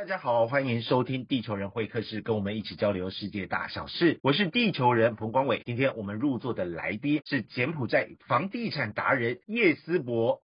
大家好，欢迎收听地球人会客室，跟我们一起交流世界大小事。我是地球人彭光伟，今天我们入座的来宾是柬埔寨房地产达人叶思博。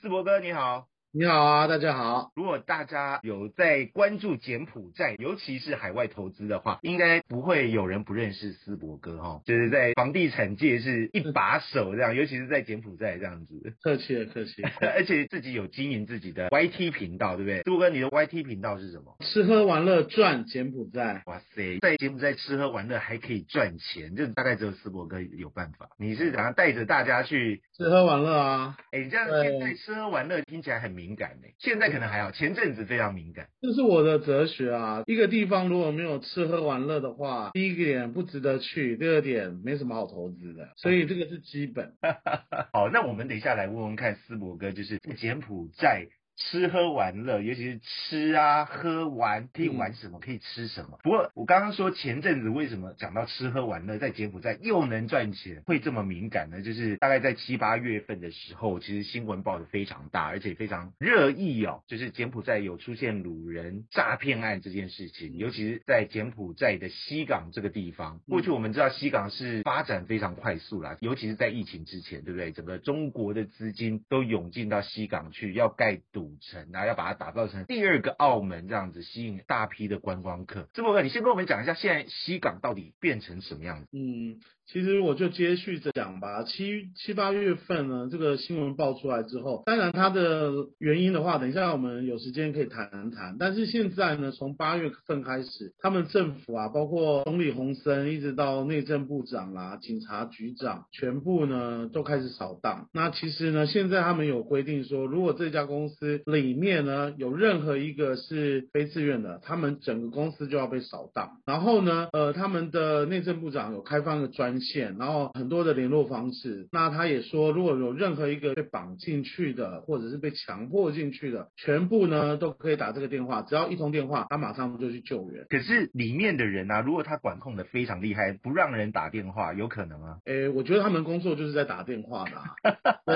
思博哥你好。你好啊，大家好。如果大家有在关注柬埔寨，尤其是海外投资的话，应该不会有人不认识思博哥哈，就是在房地产界是一把手这样，尤其是在柬埔寨这样子。客气了，客气。而且自己有经营自己的 YT 频道，对不对？思博哥，你的 YT 频道是什么？吃喝玩乐赚柬埔寨。哇塞，在柬埔寨吃喝玩乐还可以赚钱，就大概只有思博哥有办法。你是想要带着大家去吃喝玩乐啊？哎，这样现在吃喝玩乐听起来很敏感呢。现在。可能还好，前阵子非常敏感。这是我的哲学啊！一个地方如果没有吃喝玩乐的话，第一个点不值得去，第二点没什么好投资的，所以这个是基本。好，那我们等一下来问问看，思博哥就是柬埔寨。吃喝玩乐，尤其是吃啊、喝玩，可以玩什么，可以吃什么。不过我刚刚说前阵子为什么讲到吃喝玩乐，在柬埔寨又能赚钱，会这么敏感呢？就是大概在七八月份的时候，其实新闻报的非常大，而且非常热议哦。就是柬埔寨有出现掳人诈骗案这件事情，尤其是在柬埔寨的西港这个地方。过去我们知道西港是发展非常快速啦，尤其是在疫情之前，对不对？整个中国的资金都涌进到西港去，要盖赌。古城啊，要把它打造成第二个澳门这样子，吸引大批的观光客。这么问你先跟我们讲一下，现在西港到底变成什么样子？嗯。其实我就接续着讲吧，七七八月份呢，这个新闻爆出来之后，当然它的原因的话，等一下我们有时间可以谈谈。但是现在呢，从八月份开始，他们政府啊，包括总理洪森，一直到内政部长啦、警察局长，全部呢都开始扫荡。那其实呢，现在他们有规定说，如果这家公司里面呢有任何一个是非自愿的，他们整个公司就要被扫荡。然后呢，呃，他们的内政部长有开放一个专线，然后很多的联络方式。那他也说，如果有任何一个被绑进去的，或者是被强迫进去的，全部呢都可以打这个电话，只要一通电话，他马上就去救援。可是里面的人啊，如果他管控的非常厉害，不让人打电话，有可能啊？诶，我觉得他们工作就是在打电话的。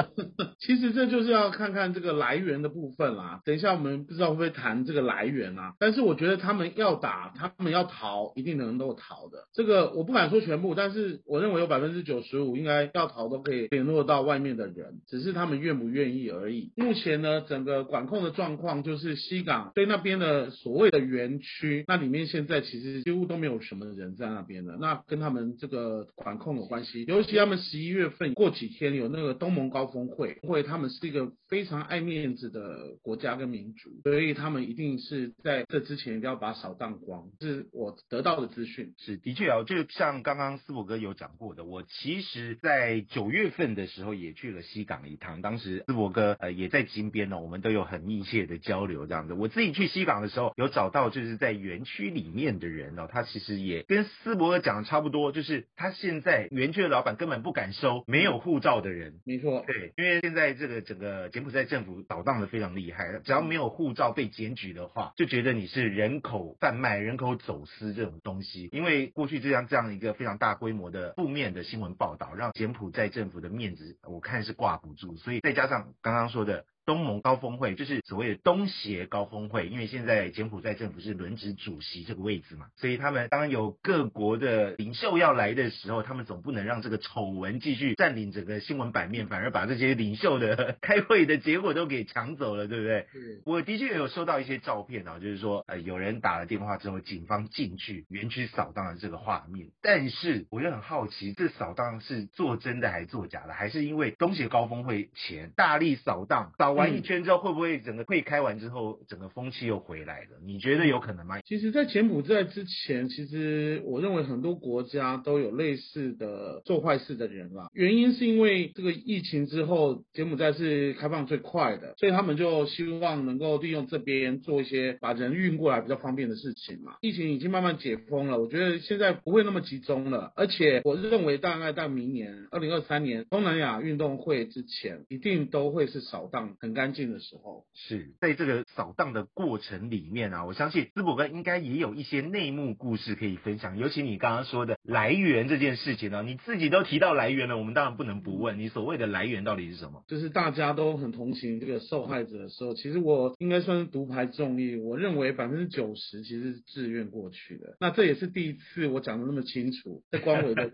其实这就是要看看这个来源的部分啦。等一下我们不知道会不会谈这个来源啊？但是我觉得他们要打，他们要逃，一定能够逃的。这个我不敢说全部，但是我认为有百分之九十五应该要逃都可以联络到外面的人，只是他们愿不愿意而已。目前呢，整个管控的状况就是西港对那边的所谓的园区，那里面现在其实几乎都没有什么人在那边的。那跟他们这个管控有关系，尤其他们十一月份过几天有那个东盟高峰会，会他们是一个非常爱面子的国家跟民族，所以他们一定是在这之前一定要把扫荡光，是我得到的资讯。是的确啊，就像刚刚思博哥有讲过的，我其实在九月份的时候也去了西港一趟，当时思博哥呃也在金边呢，我们都有很密切的交流这样子。我自己去西港的时候，有找到就是在园区里面的人哦，他其实也跟思博哥讲的差不多，就是他现在园区的老板根本不敢收没有护照的人。没错，对，因为现在这个整个柬埔寨政府捣荡的非常厉害，只要没有护照被检举的话，就觉得你是人口贩卖、人口走私这种东西。因为过去这样这样一个非常大规模的负面的新闻报道，让柬埔寨政府的面子我看是挂不住，所以再加上刚刚说的。东盟高峰会就是所谓的东协高峰会，因为现在柬埔寨政府是轮值主席这个位置嘛，所以他们当有各国的领袖要来的时候，他们总不能让这个丑闻继续占领整个新闻版面，反而把这些领袖的 开会的结果都给抢走了，对不对？我的确有收到一些照片啊，就是说呃有人打了电话之后，警方进去园区扫荡的这个画面，但是我就很好奇，这扫荡是做真的还是做假的？还是因为东协高峰会前大力扫荡扫？玩一圈之后，会不会整个会开完之后，整个风气又回来了？你觉得有可能吗？其实，在柬埔寨之前，其实我认为很多国家都有类似的做坏事的人啦。原因是因为这个疫情之后，柬埔寨是开放最快的，所以他们就希望能够利用这边做一些把人运过来比较方便的事情嘛。疫情已经慢慢解封了，我觉得现在不会那么集中了。而且，我认为大概到明年二零二三年东南亚运动会之前，一定都会是扫荡。很干净的时候。是在这个扫荡的过程里面啊，我相信淄博哥应该也有一些内幕故事可以分享。尤其你刚刚说的来源这件事情呢，你自己都提到来源了，我们当然不能不问你所谓的来源到底是什么。就是大家都很同情这个受害者的时候，其实我应该算是独排众议。我认为百分之九十其实是自愿过去的。那这也是第一次我讲的那么清楚，在官委的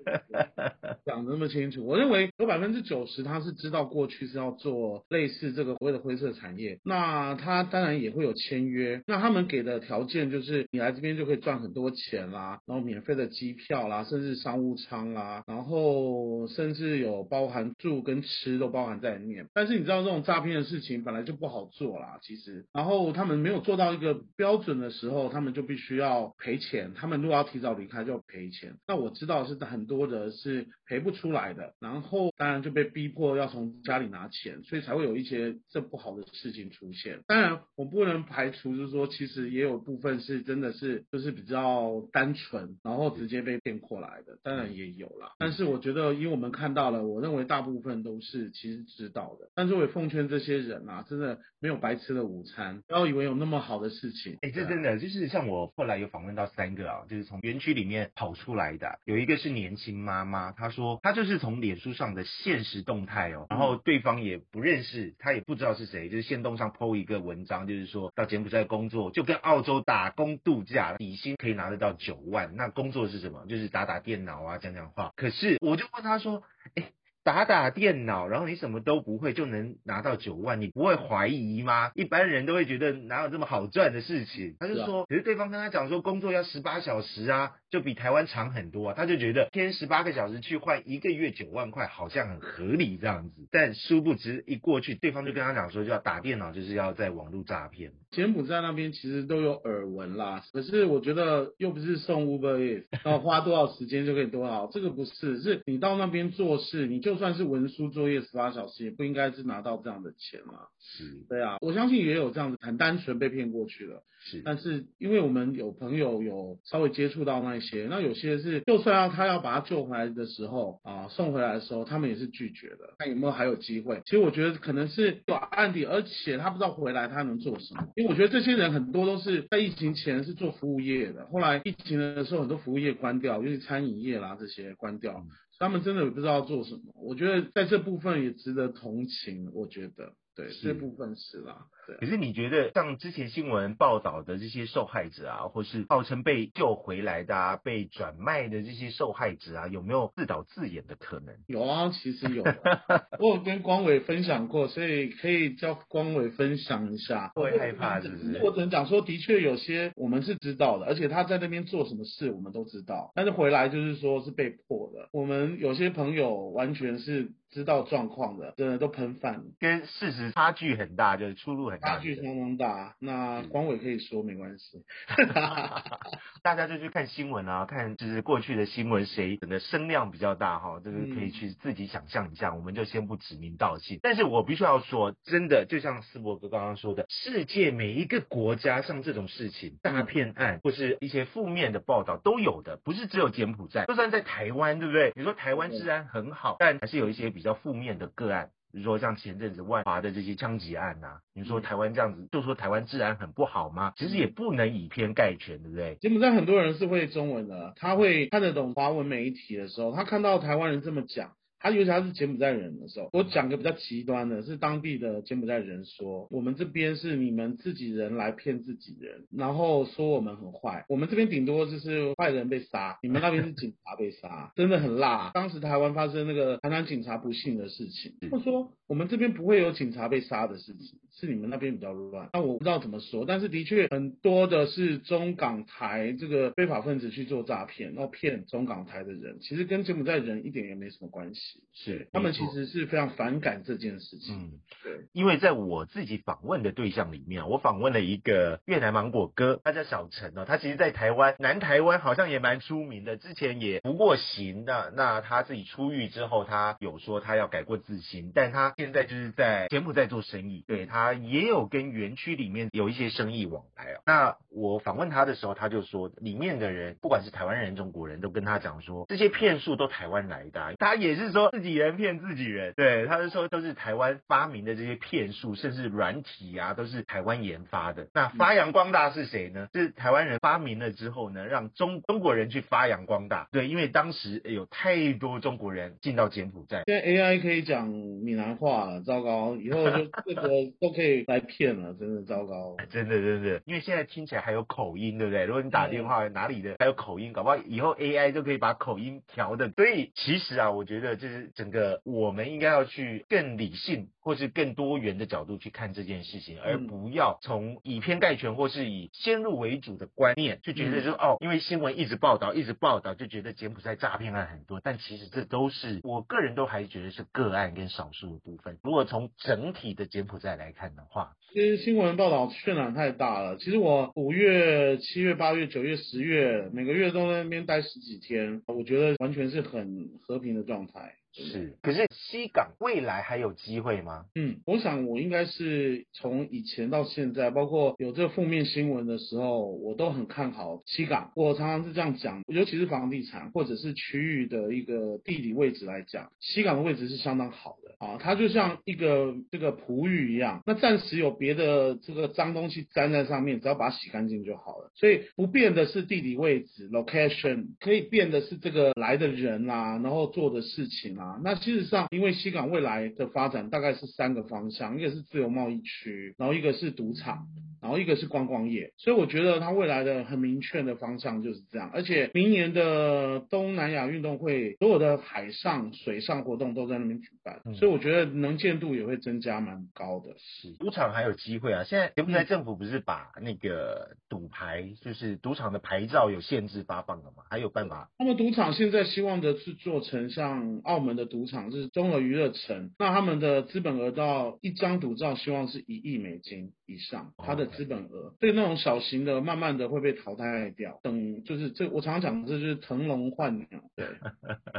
讲的那么清楚。我认为有百分之九十他是知道过去是要做类似这个所谓的灰色产业，那他当然也会有签约。那他们给的条件就是你来这边就可以赚很多钱啦，然后免费的机票啦，甚至商务舱啦，然后甚至有包含住跟吃都包含在里面。但是你知道这种诈骗的事情本来就不好做啦，其实，然后他们没有做到一个标准的时候，他们就必须要赔钱。他们如果要提早离开就要赔钱。那我知道是很多的是赔不出来的，然后当然就被逼迫要从家里拿钱，所以才会有一些这不好的事情出现。当然我不能排除，就是说其实也有部分是真的是就是比较单纯，然后直接被骗过来的，当然也有啦。但是我觉得，因为我们看到了，我认为大部分都是其实知道的。但是我也奉劝这些人啊，真的没有白吃的午餐，不要以为有那么好的事情。哎，这真的就是像我后来有访问到三个啊，就是从园区里面跑出来的，有一个是年轻妈妈，她说她就是从脸书上的现实动态哦，然后对方也不认识，她也不不知道是谁，就是线动上 PO 一个文章，就是说到柬埔寨工作，就跟澳洲打工度假，底薪可以拿得到九万，那工作是什么？就是打打电脑啊，讲讲话。可是我就问他说，哎。打打电脑，然后你什么都不会就能拿到九万，你不会怀疑吗？一般人都会觉得哪有这么好赚的事情？他就说，可是对方跟他讲说工作要十八小时啊，就比台湾长很多啊，他就觉得天十八个小时去换一个月九万块，好像很合理这样子。但殊不知一过去，对方就跟他讲说，就要打电脑，就是要在网络诈骗。柬埔寨那边其实都有耳闻啦，可是我觉得又不是送 Uber，然后花多少时间就可以多少，这个不是，是你到那边做事，你就算是文书作业十八小时，也不应该是拿到这样的钱嘛。是，对啊，我相信也有这样子很单纯被骗过去了。是，但是因为我们有朋友有稍微接触到那些，那有些是就算要他要把他救回来的时候啊，送回来的时候，他们也是拒绝的。看有没有还有机会？其实我觉得可能是有案底，而且他不知道回来他能做什么。因为我觉得这些人很多都是在疫情前是做服务业的，后来疫情的时候很多服务业关掉，尤其餐饮业啦这些关掉，他们真的不知道做什么。我觉得在这部分也值得同情。我觉得。对，这部分是啦。对。可是你觉得像之前新闻报道的这些受害者啊，或是号称被救回来的、啊、被转卖的这些受害者啊，有没有自导自演的可能？有啊，其实有。我有跟光伟分享过，所以可以叫光伟分享一下。会害怕是不是？我只能讲说，的确有些我们是知道的，而且他在那边做什么事我们都知道，但是回来就是说是被迫的。我们有些朋友完全是。知道状况的，真的都喷饭，跟事实差距很大，就是出入很大，差距相当大。那光伟可以说没关系 大家就去看新闻啊，看就是过去的新闻，谁的声量比较大哈，这个可以去自己想象一下。我们就先不指名道姓，但是我必须要说，真的就像斯伯格刚刚说的，世界每一个国家像这种事情，诈骗案或是一些负面的报道都有的，不是只有柬埔寨，就算在台湾，对不对？你说台湾治安很好，但还是有一些。比较负面的个案，比如说像前阵子万华的这些枪击案呐，你说台湾这样子，就说台湾治安很不好吗？其实也不能以偏概全，对不对？柬埔寨很多人是会中文的，他会看得懂华文媒体的时候，他看到台湾人这么讲。他尤其他是柬埔寨人的时候，我讲个比较极端的，是当地的柬埔寨人说，我们这边是你们自己人来骗自己人，然后说我们很坏，我们这边顶多就是坏人被杀，你们那边是警察被杀，真的很辣。当时台湾发生那个台南警察不幸的事情，他说我们这边不会有警察被杀的事情，是你们那边比较乱。那我不知道怎么说，但是的确很多的是中港台这个非法分子去做诈骗，然后骗中港台的人，其实跟柬埔寨人一点也没什么关系。是，他们其实是非常反感这件事情。嗯，对，因为在我自己访问的对象里面，我访问了一个越南芒果哥，他叫小陈哦，他其实，在台湾南台湾好像也蛮出名的，之前也服过刑的。那他自己出狱之后，他有说他要改过自新，但他现在就是在柬埔寨做生意。对他他也有跟园区里面有一些生意往来啊。那我访问他的时候，他就说，里面的人不管是台湾人、中国人都跟他讲说，这些骗术都台湾来的。他也是说自己人骗自己人，对，他是说都是台湾发明的这些骗术，甚至软体啊，都是台湾研发的。那发扬光大是谁呢？是台湾人发明了之后呢，让中中国人去发扬光大。对，因为当时有太多中国人进到柬埔寨，现在 AI 可以讲闽南话，糟糕，以后就这个都 可以来骗了，真的糟糕，真的真的，因为现在听起来还有口音，对不对？如果你打电话哪里的还有口音，搞不好以后 AI 就可以把口音调的。所以其实啊，我觉得就是整个我们应该要去更理性或是更多元的角度去看这件事情，而不要从以偏概全或是以先入为主的观念，就觉得说哦，因为新闻一直报道，一直报道，就觉得柬埔寨诈骗案很多。但其实这都是我个人都还觉得是个案跟少数的部分。如果从整体的柬埔寨来看的话，其实新闻报道渲染太大了。其实我五月、七月、八月、九月、十月每个月都在那边待十几天，我觉得完全是很和平的状态。是，可是西港未来还有机会吗？嗯，我想我应该是从以前到现在，包括有这负面新闻的时候，我都很看好西港。我常常是这样讲，尤其是房地产或者是区域的一个地理位置来讲，西港的位置是相当好的啊。它就像一个这个璞玉一样，那暂时有别的这个脏东西粘在上面，只要把它洗干净就好了。所以不变的是地理位置 （location），可以变的是这个来的人啦，然后做的事情啦。啊，那事实上，因为西港未来的发展大概是三个方向，一个是自由贸易区，然后一个是赌场，然后一个是观光业，所以我觉得它未来的很明确的方向就是这样。而且明年的东南亚运动会，所有的海上、水上活动都在那边举办，所以我觉得能见度也会增加蛮高的。是赌场还有机会啊！现在柬埔寨政府不是把那个赌牌，就是赌场的牌照有限制发放了吗？还有办法？那么赌场现在希望的是做成像澳门。的赌场是综合娱乐城，那他们的资本额到一张赌照，希望是一亿美金。以上，它的资本额。对那种小型的，慢慢的会被淘汰掉。等就是这，我常常讲，这就是腾笼换鸟。对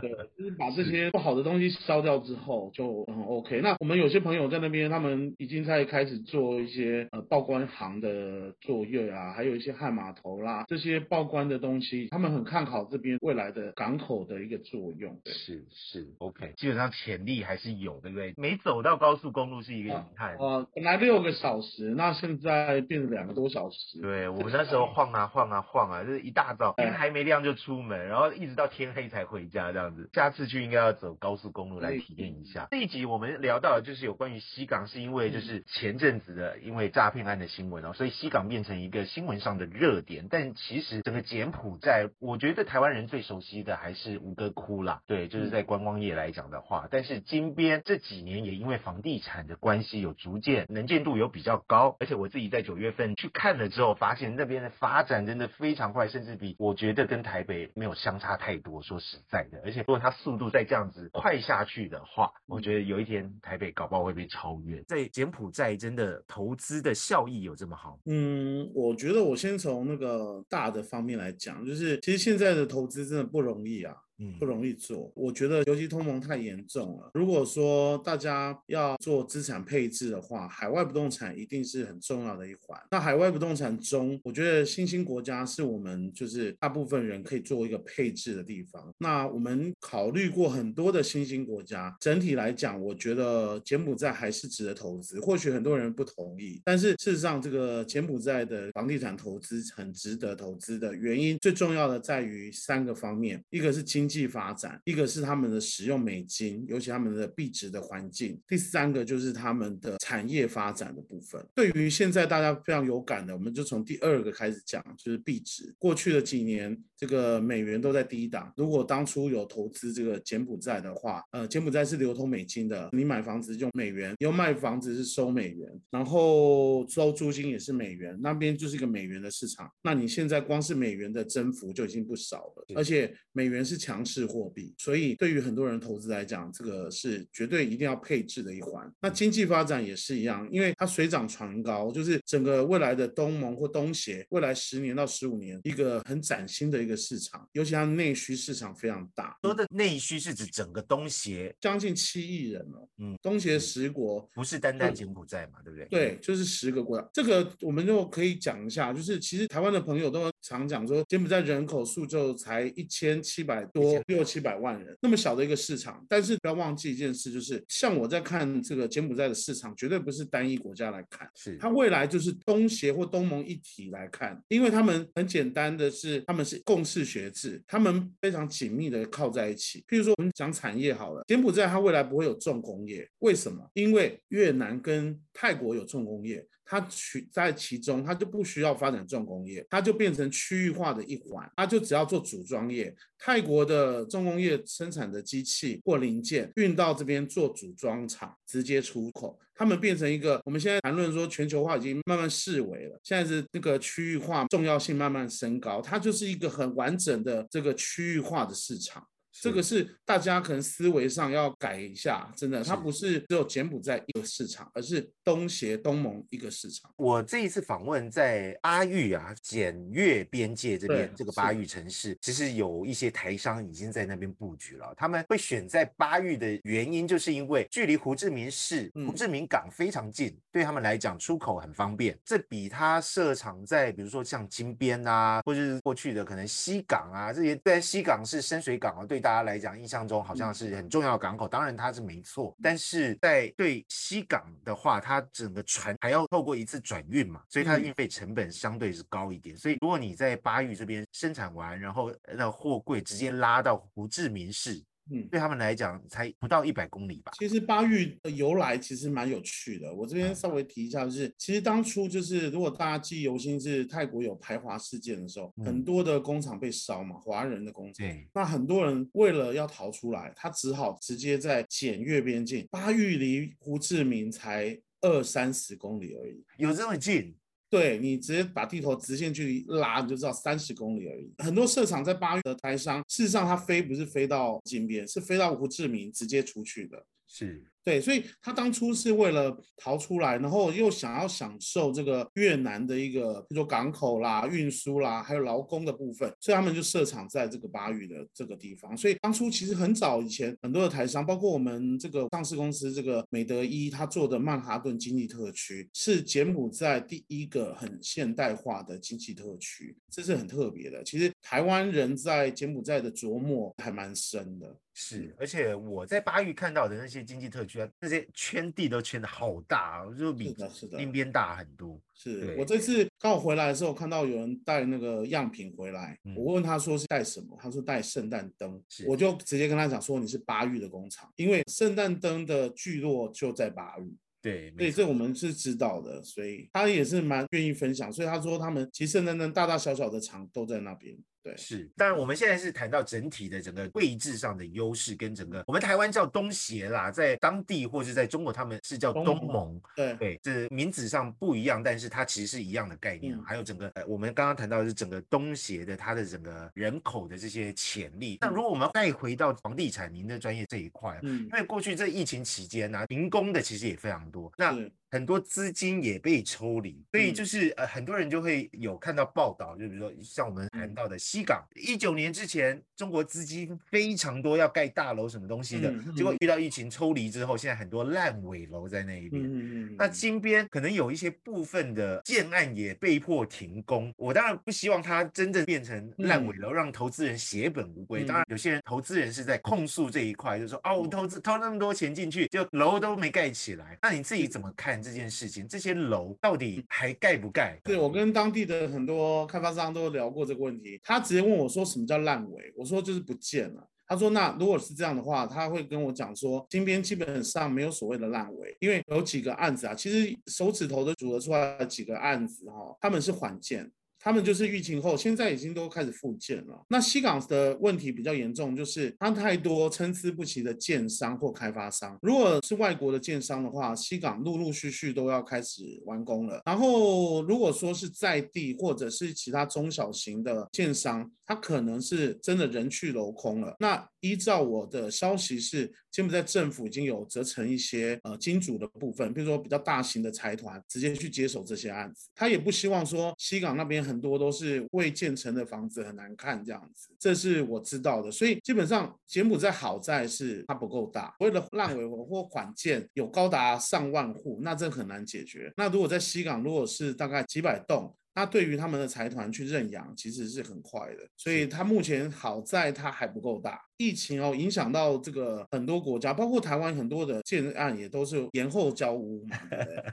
对，就是把这些不好的东西烧掉之后，就很 OK。那我们有些朋友在那边，他们已经在开始做一些呃报关行的作业啊，还有一些汉码头啦，这些报关的东西，他们很看好这边未来的港口的一个作用。是是。OK，基本上潜力还是有，对不对？没走到高速公路是一个遗憾。呃，本来六个小时，那现在变成两个多小时。对我们那时候晃啊 晃啊晃啊，就是一大早天还没亮就出门，然后一直到天黑才回家这样子。下次去应该要走高速公路来体验一下。这一集我们聊到就是有关于西港，是因为就是前阵子的因为诈骗案的新闻哦，所以西港变成一个新闻上的热点。但其实整个柬埔寨，我觉得台湾人最熟悉的还是吴哥窟啦。对，就是在观光业。来讲的话，但是金边这几年也因为房地产的关系，有逐渐能见度有比较高，而且我自己在九月份去看了之后，发现那边的发展真的非常快，甚至比我觉得跟台北没有相差太多。说实在的，而且如果它速度再这样子快下去的话，我觉得有一天台北搞不好会被超越。在柬埔寨真的投资的效益有这么好？嗯，我觉得我先从那个大的方面来讲，就是其实现在的投资真的不容易啊。不容易做，我觉得尤其通膨太严重了。如果说大家要做资产配置的话，海外不动产一定是很重要的一环。那海外不动产中，我觉得新兴国家是我们就是大部分人可以做一个配置的地方。那我们考虑过很多的新兴国家，整体来讲，我觉得柬埔寨还是值得投资。或许很多人不同意，但是事实上，这个柬埔寨的房地产投资很值得投资的原因，最重要的在于三个方面，一个是经。经济发展，一个是他们的使用美金，尤其他们的币值的环境；第三个就是他们的产业发展的部分。对于现在大家非常有感的，我们就从第二个开始讲，就是币值。过去的几年，这个美元都在低档。如果当初有投资这个柬埔寨的话，呃，柬埔寨是流通美金的，你买房子用美元，要卖房子是收美元，然后收租金也是美元，那边就是一个美元的市场。那你现在光是美元的增幅就已经不少了，而且美元是强。强势货币，所以对于很多人投资来讲，这个是绝对一定要配置的一环。那经济发展也是一样，因为它水涨船高，就是整个未来的东盟或东协，未来十年到十五年一个很崭新的一个市场，尤其它内需市场非常大。说的内需是指整个东协，将近七亿人了，嗯，东协十国不是单单柬埔寨嘛，对不对？对，就是十个国家。这个我们就可以讲一下，就是其实台湾的朋友都常讲说，柬埔寨人口数就才一千七百多，六七百万人，那么小的一个市场。但是不要忘记一件事，就是像我在看这个柬埔寨的市场，绝对不是单一国家来看，是它未来就是东协或东盟一体来看，因为他们很简单的是，他们是共识学制，他们非常紧密的靠在一起。譬如说我们讲产业好了，柬埔寨它未来不会有重工业，为什么？因为越南跟泰国有重工业。它取在其中，它就不需要发展重工业，它就变成区域化的一环，它就只要做组装业。泰国的重工业生产的机器或零件运到这边做组装厂，直接出口，他们变成一个我们现在谈论说全球化已经慢慢式微了，现在是那个区域化重要性慢慢升高，它就是一个很完整的这个区域化的市场。这个是大家可能思维上要改一下，真的，它不是只有柬埔寨一个市场，而是东协、东盟一个市场。我这一次访问在阿育啊，检越边界这边，这个巴育城市，其实有一些台商已经在那边布局了。他们会选在巴育的原因，就是因为距离胡志明市、胡志明港非常近，对他们来讲出口很方便。这比他设厂在比如说像金边啊，或者是过去的可能西港啊这些，在西港是深水港啊，对。大家来讲，印象中好像是很重要的港口，当然它是没错。但是在对西港的话，它整个船还要透过一次转运嘛，所以它的运费成本相对是高一点。所以如果你在巴育这边生产完，然后那货柜直接拉到胡志明市。嗯，对他们来讲才不到一百公里吧。其实巴育的由来其实蛮有趣的，我这边稍微提一下，就是其实当初就是如果大家记忆犹新，是泰国有排华事件的时候，很多的工厂被烧嘛，华人的工厂。对。那很多人为了要逃出来，他只好直接在检阅边境。巴育离胡志明才二三十公里而已，有这么近？对你直接把地头直线距离拉，你就知道三十公里而已。很多设厂在八月的台商，事实上它飞不是飞到金边，是飞到胡志明直接出去的。是。对，所以他当初是为了逃出来，然后又想要享受这个越南的一个，比如说港口啦、运输啦，还有劳工的部分，所以他们就设厂在这个巴育的这个地方。所以当初其实很早以前，很多的台商，包括我们这个上市公司这个美德一，他做的曼哈顿经济特区，是柬埔寨第一个很现代化的经济特区，这是很特别的。其实台湾人在柬埔寨的琢磨还蛮深的。是，而且我在巴育看到的那些经济特区啊，那些圈地都圈的好大，就比另边大很多。是我这次刚好回来的时候，看到有人带那个样品回来，我问他说是带什么，他说带圣诞灯，我就直接跟他讲说你是巴育的工厂，因为圣诞灯的聚落就在巴育。对，对，这我们是知道的，所以他也是蛮愿意分享，所以他说他们其实圣诞灯大大小小的厂都在那边。对，是，当然我们现在是谈到整体的整个位置上的优势，跟整个我们台湾叫东协啦，在当地或是在中国他们是叫东盟，对对，这名字上不一样，但是它其实是一样的概念。还有整个呃，我们刚刚谈到的是整个东协的它的整个人口的这些潜力。那如果我们再回到房地产您的专业这一块，嗯，因为过去这疫情期间呢，民工的其实也非常多，那很多资金也被抽离，所以就是呃很多人就会有看到报道，就比如说像我们谈到的西港，一九年之前中国资金非常多要盖大楼什么东西的，结果遇到疫情抽离之后，现在很多烂尾楼在那一边。那金边可能有一些部分的建案也被迫停工，我当然不希望它真正变成烂尾楼，让投资人血本无归。当然有些人投资人是在控诉这一块，就说哦，我投资投那么多钱进去，就楼都没盖起来。那你自己怎么看？这件事情，这些楼到底还盖不盖？对我跟当地的很多开发商都聊过这个问题。他直接问我说：“什么叫烂尾？”我说：“就是不见了。”他说：“那如果是这样的话，他会跟我讲说，金边基本上没有所谓的烂尾，因为有几个案子啊，其实手指头都数得出来几个案子哈，他们是缓建。”他们就是疫情后，现在已经都开始复建了。那西港的问题比较严重，就是它太多参差不齐的建商或开发商。如果是外国的建商的话，西港陆陆续续都要开始完工了。然后如果说是在地或者是其他中小型的建商，它可能是真的人去楼空了。那依照我的消息是，柬埔寨政府已经有责成一些呃金主的部分，比如说比较大型的财团直接去接手这些案子。他也不希望说西港那边很多都是未建成的房子很难看这样子，这是我知道的。所以基本上柬埔寨好在是它不够大，为了烂尾或缓建有高达上万户，那这很难解决。那如果在西港，如果是大概几百栋。那对于他们的财团去认养，其实是很快的，所以它目前好在它还不够大。疫情哦，影响到这个很多国家，包括台湾很多的建案也都是延后交屋嘛，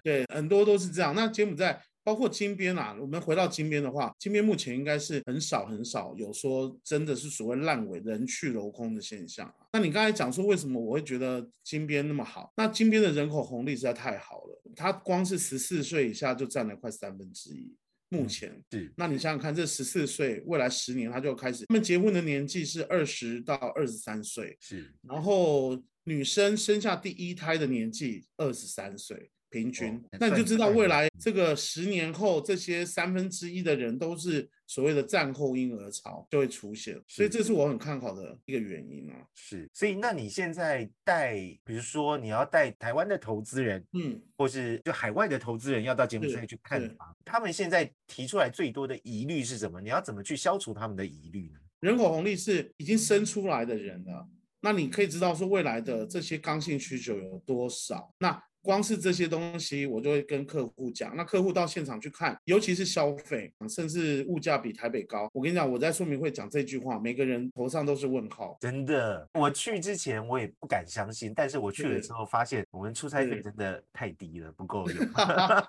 对，很多都是这样。那柬埔寨包括金边啊，我们回到金边的话，金边目前应该是很少很少有说真的是所谓烂尾人去楼空的现象啊。那你刚才讲说为什么我会觉得金边那么好？那金边的人口红利实在太好了，它光是十四岁以下就占了快三分之一。目前是，那你想想看，这十四岁，未来十年他就开始，他们结婚的年纪是二十到二十三岁，是，然后女生生下第一胎的年纪二十三岁。平均，那你就知道未来这个十年后，这些三分之一的人都是所谓的战后婴儿潮就会出现，所以这是我很看好的一个原因啊。是，所以那你现在带，比如说你要带台湾的投资人，嗯，或是就海外的投资人要到柬埔寨去看房，他们现在提出来最多的疑虑是什么？你要怎么去消除他们的疑虑呢？人口红利是已经生出来的人了，那你可以知道说未来的这些刚性需求有多少？那光是这些东西，我就会跟客户讲。那客户到现场去看，尤其是消费，甚至物价比台北高。我跟你讲，我在说明会讲这句话，每个人头上都是问号。真的，我去之前我也不敢相信，但是我去了之后发现，我们出差费真的太低了，不够用。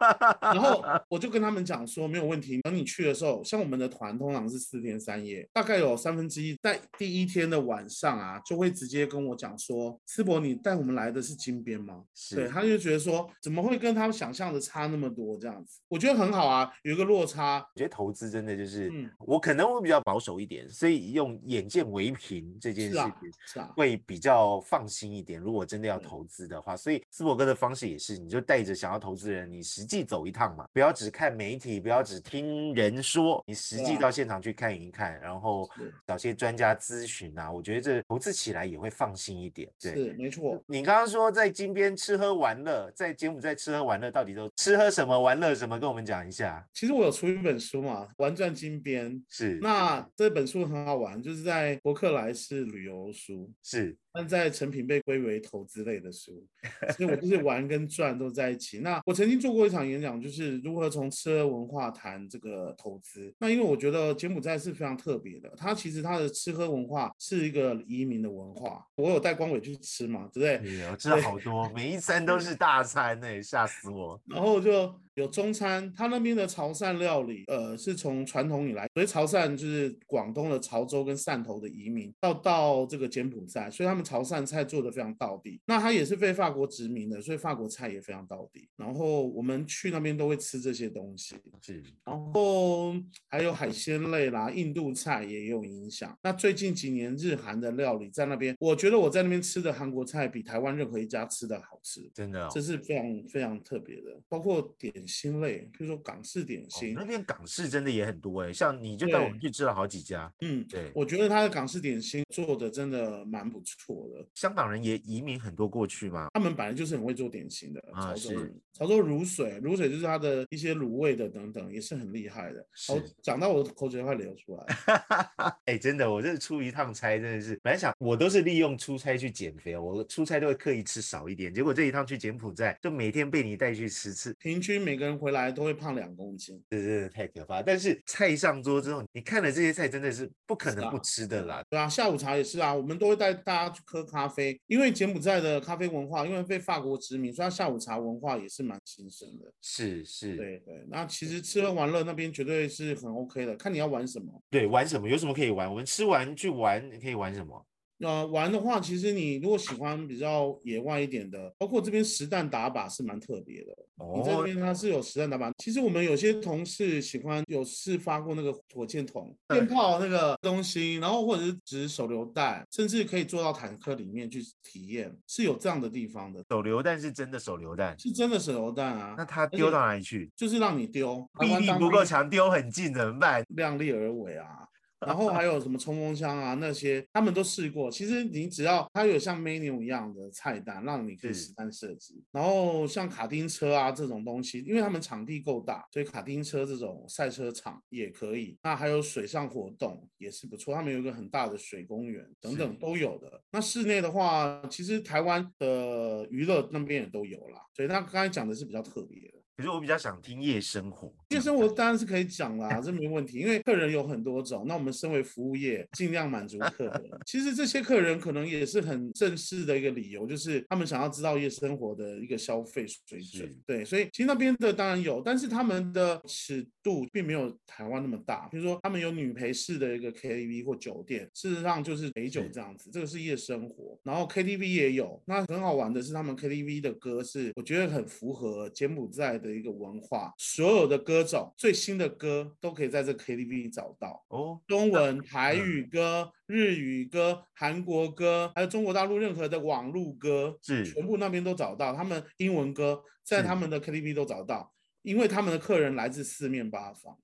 然后我就跟他们讲说，没有问题。等你去的时候，像我们的团通常是四天三夜，大概有三分之一在第一天的晚上啊，就会直接跟我讲说：“思博，你带我们来的是金边吗？”对，他就。觉得说怎么会跟他们想象的差那么多？这样子，我觉得很好啊，有一个落差。我觉得投资真的就是，嗯我可能会比较保守一点，所以用眼见为凭这件事情会比较放心一点。如果真的要投资的话，所以斯伯哥的方式也是，你就带着想要投资人，你实际走一趟嘛，不要只看媒体，不要只听人说，你实际到现场去看一看，然后找些专家咨询啊，我觉得这投资起来也会放心一点。对，是没错。你刚刚说在金边吃喝玩乐。在柬埔寨吃喝玩乐到底都吃喝什么玩乐什么？跟我们讲一下。其实我有出一本书嘛，《玩转金边》是。那这本书很好玩，就是在伯克莱是旅游书是。但在成品被归为投资类的书，所以我就是玩跟赚都在一起。那我曾经做过一场演讲，就是如何从吃喝文化谈这个投资。那因为我觉得柬埔寨是非常特别的，它其实它的吃喝文化是一个移民的文化。我有带光伟去吃嘛，对不对？我吃了好多，每一餐都是大餐呢，吓死我。然后就。有中餐，他那边的潮汕料理，呃，是从传统以来，所以潮汕就是广东的潮州跟汕头的移民，到到这个柬埔寨，所以他们潮汕菜做的非常到底。那他也是被法国殖民的，所以法国菜也非常到底。然后我们去那边都会吃这些东西，是。然后还有海鲜类啦，印度菜也有影响。那最近几年日韩的料理在那边，我觉得我在那边吃的韩国菜比台湾任何一家吃的好吃，真的，这是非常非常特别的，包括点。心类，比如说港式点心，那边港式真的也很多哎，像你就带我们去吃了好几家，嗯，对，我觉得他的港式点心做的真的蛮不错的。香港人也移民很多过去嘛，他们本来就是很会做点心的，潮州人，潮州卤水，卤水就是他的一些卤味的等等，也是很厉害的。好，讲到我的口水快流出来，哎，真的，我这出一趟差，真的是本来想我都是利用出差去减肥，我出差都会刻意吃少一点，结果这一趟去柬埔寨，就每天被你带去吃吃，平均每。每个人回来都会胖两公斤，这真的太可怕。但是菜上桌之后，你看了这些菜，真的是不可能不吃的啦。对啊，下午茶也是啊，我们都会带大家去喝咖啡，因为柬埔寨的咖啡文化，因为被法国殖民，所以下午茶文化也是蛮兴盛的。是是，对对。那其实吃喝玩乐那边绝对是很 OK 的，看你要玩什么。对，玩什么？有什么可以玩？我们吃完去玩，你可以玩什么？呃，玩的话，其实你如果喜欢比较野外一点的，包括这边实弹打靶是蛮特别的。哦你这边它是有实弹打靶。其实我们有些同事喜欢有试发过那个火箭筒、电炮那个东西，然后或者是指手榴弹，甚至可以坐到坦克里面去体验，是有这样的地方的。手榴弹是真的手榴弹，是真的手榴弹啊。那它丢到哪里去？就是让你丢，臂力不够强，丢很近怎么办？量力而为啊。然后还有什么冲锋枪啊那些，他们都试过。其实你只要它有像 menu 一样的菜单，让你可以是实弹射击。然后像卡丁车啊这种东西，因为他们场地够大，所以卡丁车这种赛车场也可以。那还有水上活动也是不错，他们有一个很大的水公园等等都有的。那室内的话，其实台湾的娱乐那边也都有啦。所以他刚才讲的是比较特别的。可是我比较想听夜生活。夜生活当然是可以讲啦，这没问题，因为客人有很多种。那我们身为服务业，尽量满足客人。其实这些客人可能也是很正式的一个理由，就是他们想要知道夜生活的一个消费水准。对，所以其实那边的当然有，但是他们的尺度并没有台湾那么大。比如说，他们有女陪式的一个 KTV 或酒店，事实上就是陪酒这样子，这个是夜生活。然后 KTV 也有，那很好玩的是，他们 KTV 的歌是我觉得很符合柬埔寨的一个文化，所有的歌种最新的歌都可以在这 KTV 找到。哦，中文、台语歌、日语歌、韩国歌，还有中国大陆任何的网络歌，是全部那边都找到。他们英文歌在他们的 KTV 都找到，因为他们的客人来自四面八方。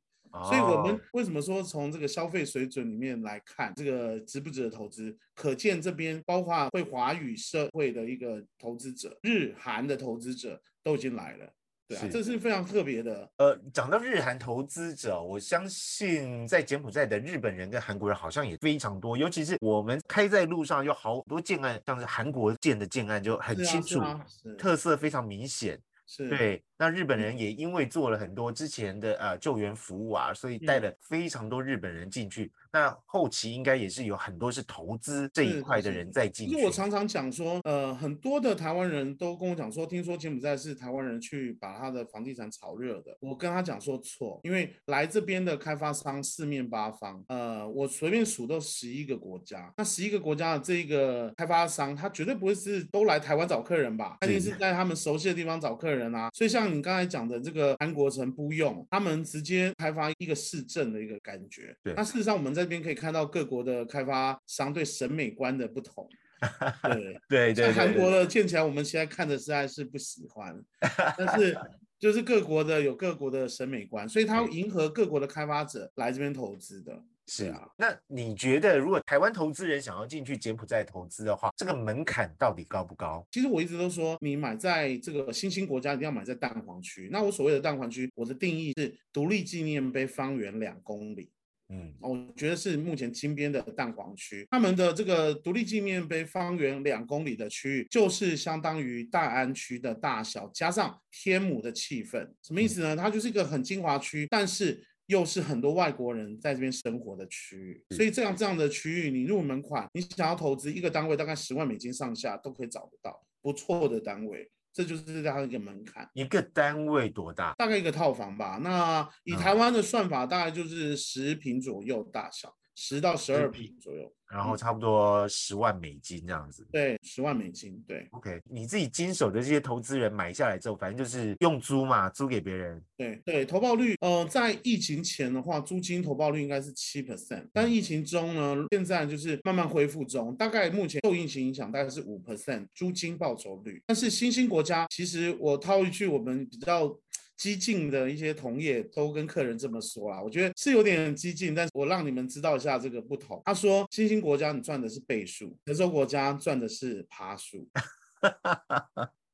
所以我们哦为什么说从这个消费水准里面来看，这个值不值得投资？可见这边包括会华语社会的一个投资者、日韩的投资者都已经来了，对啊，是这是非常特别的。呃，讲到日韩投资者，我相信在柬埔寨的日本人跟韩国人好像也非常多，尤其是我们开在路上有好多建案，像是韩国建的建案就很清楚，特色非常明显。是，对，那日本嗯人也因为做了很多之前的呃救援服务啊，所以带嗯了非常多日本人进去。那后期应该也是有很多是投资这一块的人在进去。其实我常常讲说，呃，很多的台湾人都跟我讲说，听说柬埔寨是台湾人去把他的房地产炒热的。我跟他讲说错，因为来这边的开发商四面八方，呃，我随便数都十一个国家。那十一个国家的这一个开发商，他绝对不会是都来台湾找客人吧？他一定是在他们熟悉的地方找客人啊。所以像你刚才讲的这个韩国城不用，他们直接开发一个市政的一个感觉。对那事实上我们这边可以看到各国的开发商对审美观的不同。对，对对对像韩国的建起来，我们现在看的实在是不喜欢，但是就是各国的有各国的审美观，所以它对迎合各国的开发者来这边投资的。是啊，那你觉得如果台湾投资人想要进去柬埔寨投资的话，这个门槛到底高不高？其实我一直都说，你买在这个新兴国家，一定要买在蛋黄区。那我所谓的蛋黄区，我的定义是独立纪念碑方圆两公里。嗯，哦我觉得是目前金边的蛋黄区，他们的这个独立纪念碑方圆两公里的区域，就是相当于大安区的大小，加上天母的气氛，什么意思呢？它就是一个很精华区，但是。又是很多外国人在这边生活的区域，所以这样这样的区域，你入门款，你想要投资一个单位大概十万美金上下都可以找得到不错的单位，这就是它的一个门槛。一个单位多大？大概一个套房吧。那以嗯台湾的算法，大概就是十平左右大小，十到十二平平左右。然后差不多十万美金这样子。对，十万美金。对 OK，你自己经手的这些投资人买下来之后，反正就是用租嘛，租给别人。对对，投报率，呃，在疫情前的话，租金投报率应该是七 percent，但疫情中呢，现在就是慢慢恢复中，大概目前受疫情影响，大概是五 percent 租金报酬率。但是新兴国家，其实我套一句我们比较。激进的一些同业都跟客人这么说啦，我觉得是有点激进，但是我让你们知道一下这个不同。他说，新兴国家你赚的是倍数，德州国家赚的是爬数。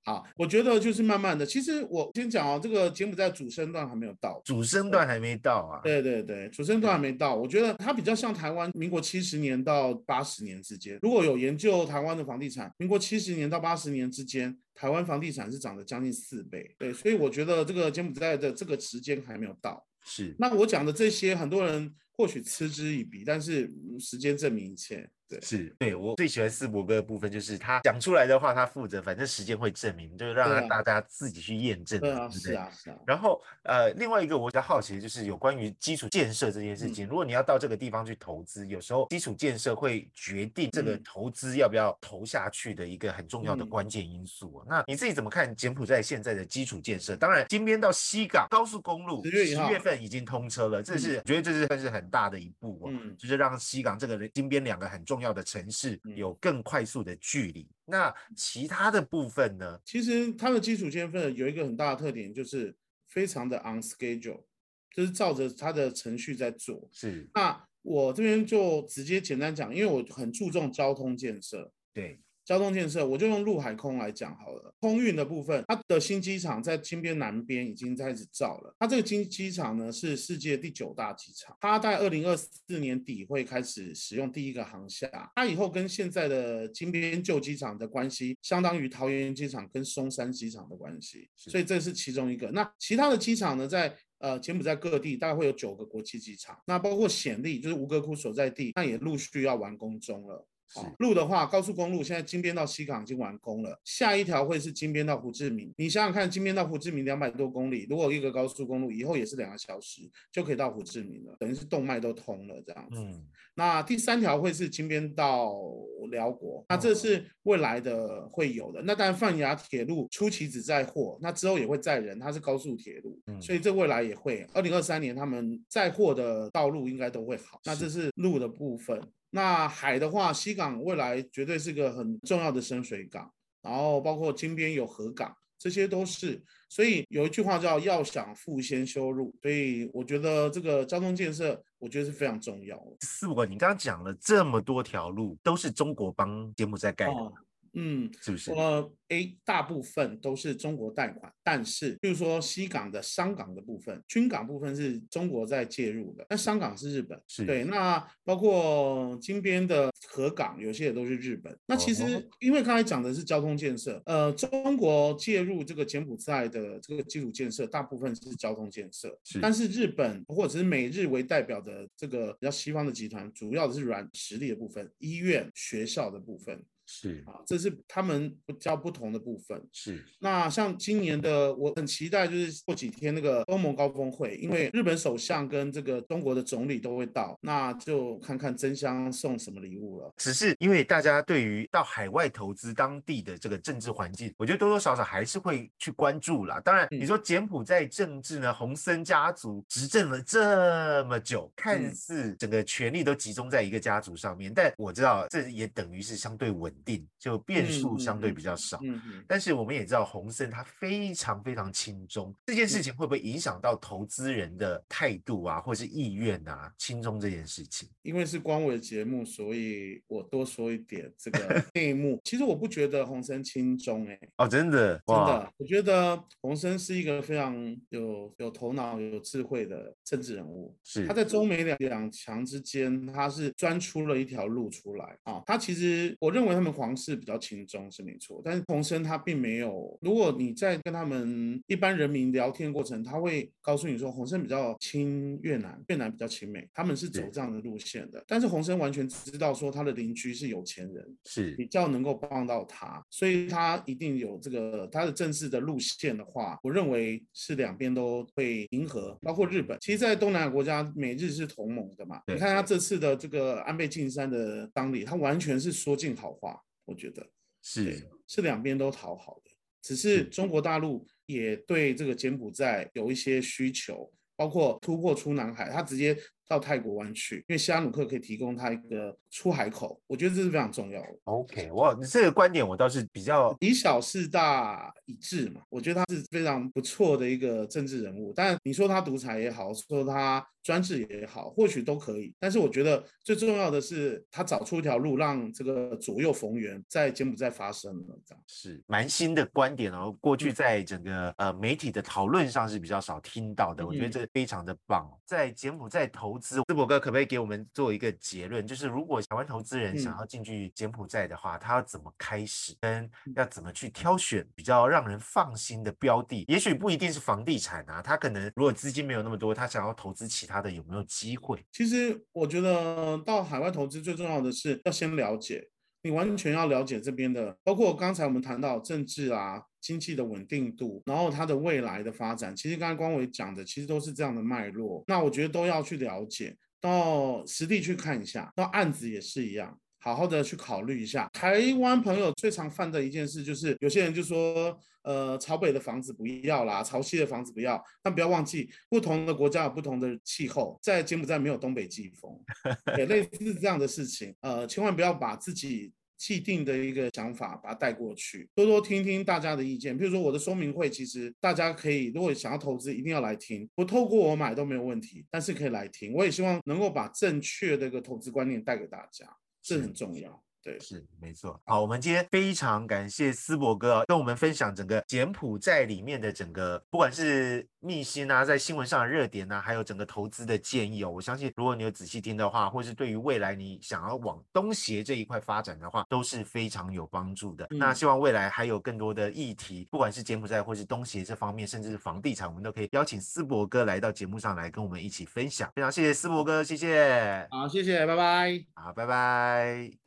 好，我觉得就是慢慢的。其实我先讲哦，这个柬埔寨主升段还没有到，主升段还没到啊。对对对，主升段还没到。我觉得它比较像台湾民国七十年到八十年之间。如果有研究台湾的房地产，民国七十年到八十年之间，台湾房地产是涨了将近四倍。对，所以我觉得这个柬埔寨的这个时间还没有到。是。那我讲的这些，很多人或许嗤之以鼻，但是嗯时间证明一切。对，是对我最喜欢四伯哥的部分，就是他讲出来的话，他负责，反正时间会证明，就是让大家自己去验证，对啊，对不对？是啊，是啊。然后呃，另外一个我比较好奇的就是有关于基础建设这件事情。如果你要到这个地方去投资，有时候基础建设会决定这个嗯投资要不要投下去的一个很重要的嗯关键因素哦。那你自己怎么看柬埔寨现在的基础建设？当然，金边到西港高速公路10月1号月份已经通车了，这是我觉得这是算是很大的一步哦，嗯就是让西港这个金边两个很重要的城市嗯有更快速的距离。那其他的部分呢？其实它的基础建设有一个很大的特点，就是非常的 on schedule，就是照着它的程序在做。是那我这边就直接简单讲，因为我很注重交通建设。对。交通建设，我就用陆海空来讲好了。空运的部分，它的新机场在金边南边已经开始造了。它这个新机场呢是世界第九大机场，它在二零二四年底会开始使用第一个航厦。它以后跟现在的金边旧机场的关系，相当于桃园机场跟松山机场的关系，所以这是其中一个。那其他的机场呢，在呃柬埔寨各地大概会有九个国际机场，那包括暹粒就是吴哥窟所在地，那也陆续要完工中了。路的话，高速公路现在金边到西港已经完工了，下一条会是金边到胡志明。你想想看，金边到胡志明两百多公里，如果一个高速公路以后也是两个小时就可以到胡志明了，等于是动脉都通了这样子。嗯，那第三条会是金边到辽国，那这是未来的会有的。那当然泛亚铁路初期只载货，那之后也会载人，它是高速铁路，所以这未来也会。二零二三年他们载货的道路应该都会好。那这是路的部分。那海的话，西港未来绝对是个很重要的深水港，然后包括金边有河港，这些都是。所以有一句话叫“要想富，先修路”，所以我觉得这个交通建设，我觉得是非常重要。四伯，你刚刚讲了这么多条路，都是中国帮柬埔寨盖的。嗯，是不是？呃，A 大部分都是中国贷款，但是，就是说西港的商港的部分，军港部分是中国在介入的，那商港是日本。是对。那包括金边的河港，有些也都是日本。那其实，因为刚才讲的是交通建设，呃，中国介入这个柬埔寨的这个基础建设，大部分是交通建设。是。但是日本或者是美日为代表的这个比较西方的集团，主要的是软实力的部分，医院、学校的部分。是啊，这是他们比较不同的部分。是，那像今年的，我很期待，就是过几天那个欧盟高峰会，因为日本首相跟这个中国的总理都会到，那就看看真香送什么礼物了。只是因为大家对于到海外投资当地的这个政治环境，我觉得多多少少还是会去关注啦。当然，你说柬埔寨政治呢，洪森家族执政了这么久，看似整个权力都集中在一个家族上面，但我知道这也等于是相对稳。定就变数相对比较少，嗯嗯，但是我们也知道洪森他非常非常轻中，这件事情会不会影响到投资人的态度啊，或是意愿啊？轻中这件事情，因为是光伟节目，所以我多说一点这个 内幕。其实我不觉得洪森轻中，哎，哦，真的，真的，我觉得洪森是一个非常有有头脑、有智慧的政治人物。是他在中美两两强之间，他是钻出了一条路出来啊。他其实我认为他们。皇室比较轻中是没错，但是洪森他并没有。如果你在跟他们一般人民聊天过程，他会告诉你说，洪森比较亲越南，越南比较亲美，他们是走这样的路线的。但是洪森完全知道说他的邻居是有钱人，是比较能够帮到他，所以他一定有这个他的政治的路线的话，我认为是两边都会迎合，包括日本。其实，在东南亚国家，美日是同盟的嘛。你看他这次的这个安倍晋三的当礼，他完全是说尽好话。我觉得是是两边都讨好的，只是中国大陆也对这个柬埔寨有一些需求，包括突破出南海，他直接。到泰国湾去，因为西拉努克可以提供他一个出海口，我觉得这是非常重要的。OK，哇，你这个观点我倒是比较以小事大以治嘛，我觉得他是非常不错的一个政治人物。但你说他独裁也好，说他专制也好，或许都可以。但是我觉得最重要的是他找出一条路，让这个左右逢源在柬埔寨发生了，这样是蛮新的观点哦。过去在整个呃媒体的讨论上是比较少听到的，我觉得这非常的棒。在柬埔寨投。资，淄博哥可不可以给我们做一个结论？就是如果台湾投资人想要进去柬埔寨的话，他要怎么开始，跟要怎么去挑选比较让人放心的标的？也许不一定是房地产啊，他可能如果资金没有那么多，他想要投资其他的，有没有机会？其实我觉得到海外投资最重要的是要先了解，你完全要了解这边的，包括刚才我们谈到政治啊。经济的稳定度，然后它的未来的发展，其实刚才光伟讲的，其实都是这样的脉络。那我觉得都要去了解，到实地去看一下，到案子也是一样，好好的去考虑一下。台湾朋友最常犯的一件事，就是有些人就说，呃，朝北的房子不要啦，朝西的房子不要。但不要忘记，不同的国家有不同的气候，在柬埔寨没有东北季风，也类似这样的事情。呃，千万不要把自己。既定的一个想法把它带过去，多多听听大家的意见。比如说我的说明会，其实大家可以如果想要投资，一定要来听，不透过我买都没有问题，但是可以来听。我也希望能够把正确的一个投资观念带给大家，这很重要。对，是没错。好，我们今天非常感谢思博哥跟我们分享整个柬埔寨里面的整个，不管是密辛啊，在新闻上的热点啊，还有整个投资的建议哦。我相信，如果你有仔细听的话，或是对于未来你想要往东协这一块发展的话，都是非常有帮助的。那希望未来还有更多的议题，不管是柬埔寨或是东协这方面，甚至是房地产，我们都可以邀请思博哥来到节目上来跟我们一起分享。非常谢谢思博哥，谢谢。好，谢谢，拜拜。好，拜拜。